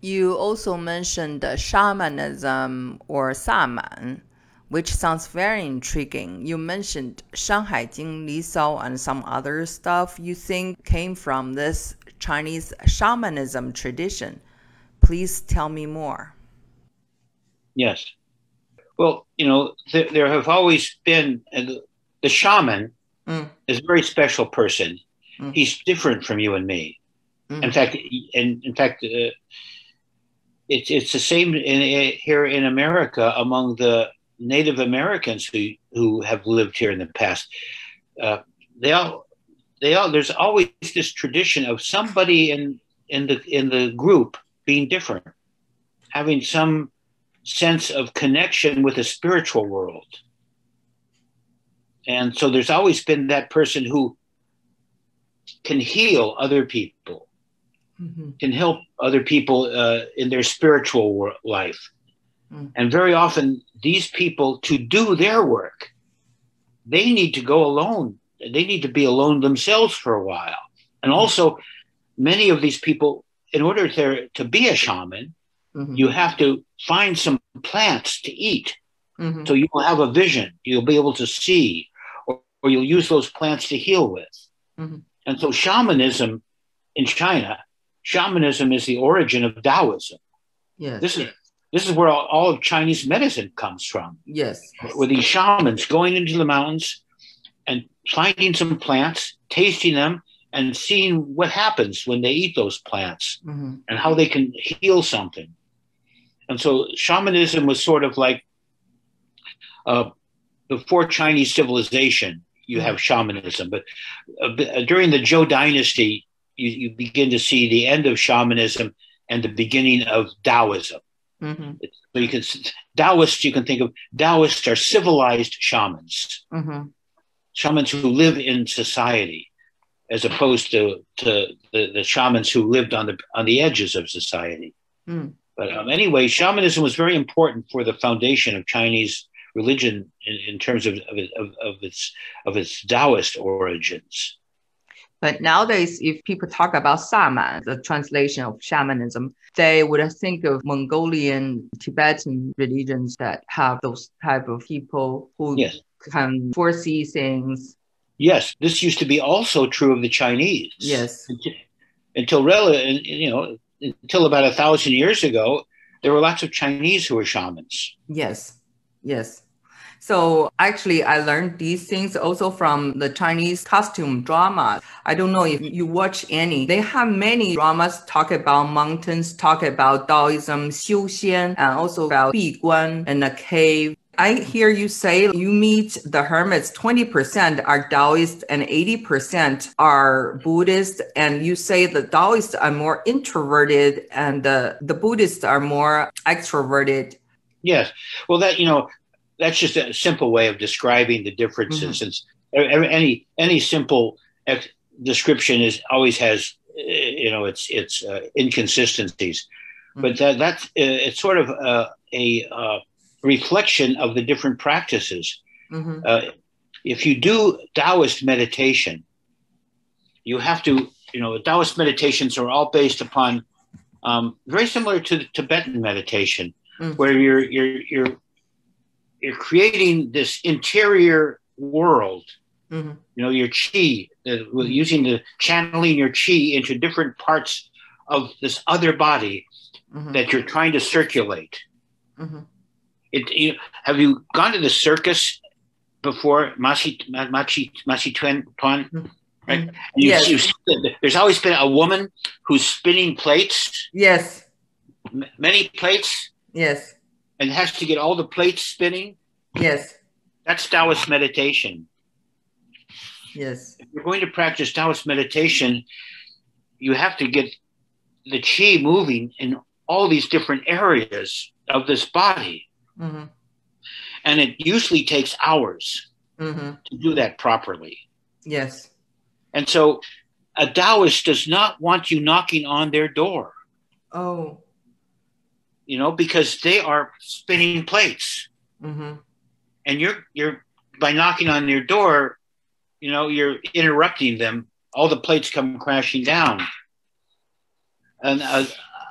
You also mentioned shamanism or Saman, which sounds very intriguing. You mentioned Shanhai Jing, Li Sao, and some other stuff you think came from this Chinese shamanism tradition. Please tell me more. Yes. Well, you know, th- there have always been uh, the shaman mm. is a very special person. Mm. He's different from you and me. Mm. In fact, in, in fact, uh, it's it's the same in, here in America among the Native Americans who who have lived here in the past. Uh, they all they all there's always this tradition of somebody in in the in the group being different, having some sense of connection with the spiritual world. And so there's always been that person who can heal other people, mm-hmm. can help other people uh, in their spiritual life. Mm. And very often, these people, to do their work, they need to go alone. They need to be alone themselves for a while. And mm. also, many of these people, in order to, to be a shaman, mm-hmm. you have to find some plants to eat. Mm-hmm. So you will have a vision. You'll be able to see, or, or you'll use those plants to heal with. Mm-hmm. And so shamanism in China, shamanism is the origin of Taoism. Yes. This is this is where all, all of Chinese medicine comes from. Yes. With these shamans going into the mountains and finding some plants, tasting them, and seeing what happens when they eat those plants mm-hmm. and how they can heal something. And so shamanism was sort of like uh, before Chinese civilization, you have shamanism. But uh, uh, during the Zhou dynasty, you, you, begin to see the end of shamanism and the beginning of Taoism. Mm-hmm. So you can Taoists, you can think of Taoists are civilized shamans, mm-hmm. shamans who live in society, as opposed to, to the, the shamans who lived on the on the edges of society. Mm. But um, anyway, shamanism was very important for the foundation of Chinese religion in, in terms of, of, of, of, its of its Taoist origins. But nowadays, if people talk about Saman, the translation of shamanism, they would think of Mongolian, Tibetan religions that have those type of people who yes. can foresee things. Yes, this used to be also true of the Chinese. Yes. Until, until you know, until about a thousand years ago, there were lots of Chinese who were shamans. Yes, yes. So actually, I learned these things also from the Chinese costume dramas. I don't know if you watch any. They have many dramas talk about mountains, talk about Taoism, Xiu Xian, and also about Bi Guan and the cave. I hear you say you meet the hermits, 20% are Taoist and 80% are Buddhist. And you say the Taoists are more introverted and the, the Buddhists are more extroverted. Yes. Well, that, you know, that's just a simple way of describing the differences. Mm-hmm. any, any simple ex- description is always has, eh, you know, it's, it's uh, inconsistencies. Mm-hmm. But that, that's, uh, it's sort of uh, a, uh, reflection of the different practices. Mm-hmm. Uh, if you do Taoist meditation, you have to, you know, Taoist meditations are all based upon um, very similar to the Tibetan meditation, mm-hmm. where you're you're you're you're creating this interior world. Mm-hmm. You know, your chi, uh, using the channeling your chi into different parts of this other body mm-hmm. that you're trying to circulate. Mm-hmm. It, you, have you gone to the circus before, Machi Masi Tuan? Mm-hmm. Right? Mm-hmm. You, yes. You, there's always been a woman who's spinning plates. Yes. M- many plates. Yes. And has to get all the plates spinning. Yes. That's Taoist meditation. Yes. If you're going to practice Taoist meditation, you have to get the chi moving in all these different areas of this body. Mm-hmm. And it usually takes hours mm-hmm. to do that properly. Yes. And so a Taoist does not want you knocking on their door. Oh. You know, because they are spinning plates. Mm-hmm. And you're, you're, by knocking on their door, you know, you're interrupting them. All the plates come crashing down. And a,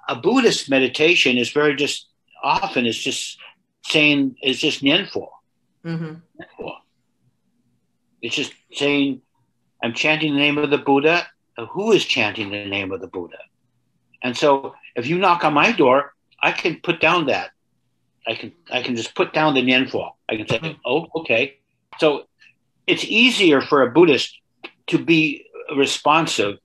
a Buddhist meditation is very just often it's just saying it's just nianfo. Mm-hmm. It's just saying I'm chanting the name of the Buddha. Who is chanting the name of the Buddha? And so if you knock on my door, I can put down that. I can I can just put down the nianfo. I can say, mm-hmm. oh, okay. So it's easier for a Buddhist to be responsive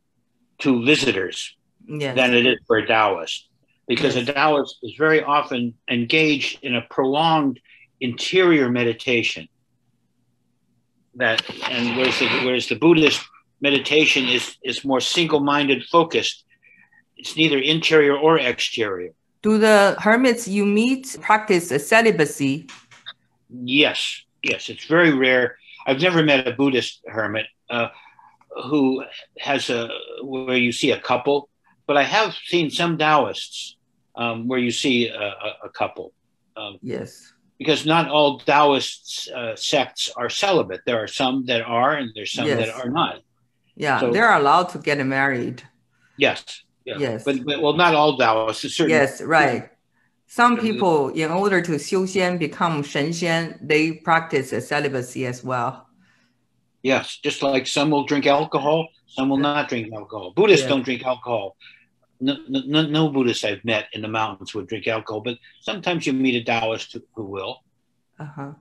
to visitors yes. than it is for a Taoist. Because yes. a Taoist is very often engaged in a prolonged interior meditation. That and whereas the, whereas the Buddhist meditation is is more single-minded focused. It's neither interior or exterior. Do the hermits you meet practice celibacy? Yes, yes. It's very rare. I've never met a Buddhist hermit. Uh, who has a where you see a couple, but I have seen some Taoists um, where you see a, a couple. Um, yes. Because not all Taoist uh, sects are celibate. There are some that are, and there's some yes. that are not. Yeah, so, they're allowed to get married. Yes. Yeah. Yes. But, but, well, not all Taoists. Certain, yes, right. Some people, in order to xiu become shen they practice celibacy as well. Yes, just like some will drink alcohol, some will not drink alcohol. Buddhists yeah. don't drink alcohol. No, no, no, Buddhists I've met in the mountains would drink alcohol, but sometimes you meet a Taoist who, who will. Uh huh.